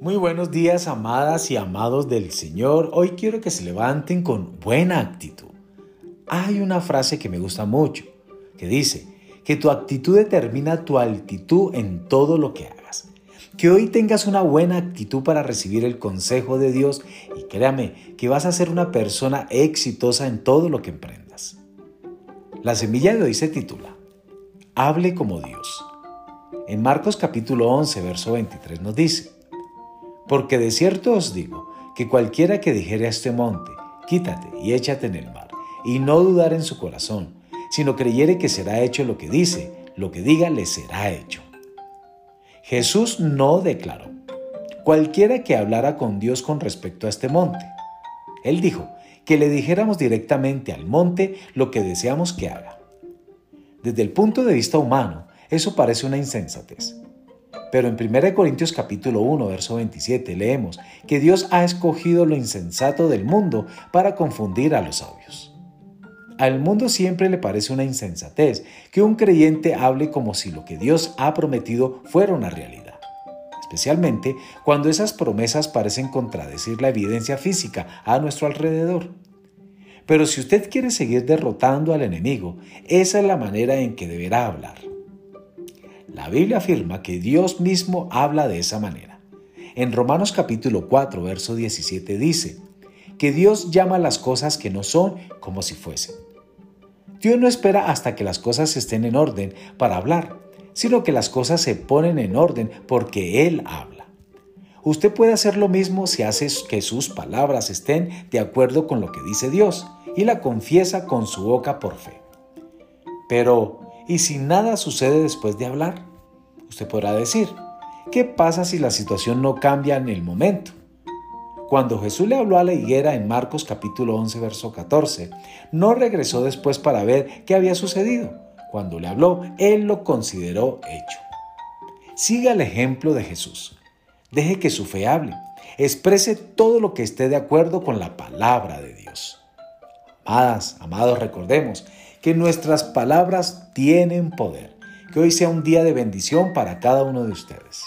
Muy buenos días, amadas y amados del Señor. Hoy quiero que se levanten con buena actitud. Hay una frase que me gusta mucho, que dice, que tu actitud determina tu altitud en todo lo que hagas. Que hoy tengas una buena actitud para recibir el consejo de Dios y créame que vas a ser una persona exitosa en todo lo que emprendas. La semilla de hoy se titula, Hable como Dios. En Marcos capítulo 11, verso 23 nos dice, porque de cierto os digo que cualquiera que dijere a este monte, quítate y échate en el mar, y no dudar en su corazón, sino creyere que será hecho lo que dice, lo que diga le será hecho. Jesús no declaró, cualquiera que hablara con Dios con respecto a este monte. Él dijo que le dijéramos directamente al monte lo que deseamos que haga. Desde el punto de vista humano, eso parece una insensatez. Pero en 1 Corintios capítulo 1, verso 27 leemos que Dios ha escogido lo insensato del mundo para confundir a los sabios. Al mundo siempre le parece una insensatez que un creyente hable como si lo que Dios ha prometido fuera una realidad, especialmente cuando esas promesas parecen contradecir la evidencia física a nuestro alrededor. Pero si usted quiere seguir derrotando al enemigo, esa es la manera en que deberá hablar. La Biblia afirma que Dios mismo habla de esa manera. En Romanos capítulo 4, verso 17 dice, que Dios llama las cosas que no son como si fuesen. Dios no espera hasta que las cosas estén en orden para hablar, sino que las cosas se ponen en orden porque Él habla. Usted puede hacer lo mismo si hace que sus palabras estén de acuerdo con lo que dice Dios y la confiesa con su boca por fe. Pero, ¿y si nada sucede después de hablar? Usted podrá decir, ¿qué pasa si la situación no cambia en el momento? Cuando Jesús le habló a la higuera en Marcos capítulo 11, verso 14, no regresó después para ver qué había sucedido. Cuando le habló, él lo consideró hecho. Siga el ejemplo de Jesús. Deje que su fe hable. Exprese todo lo que esté de acuerdo con la palabra de Dios. Amadas, amados, recordemos que nuestras palabras tienen poder que hoy sea un día de bendición para cada uno de ustedes.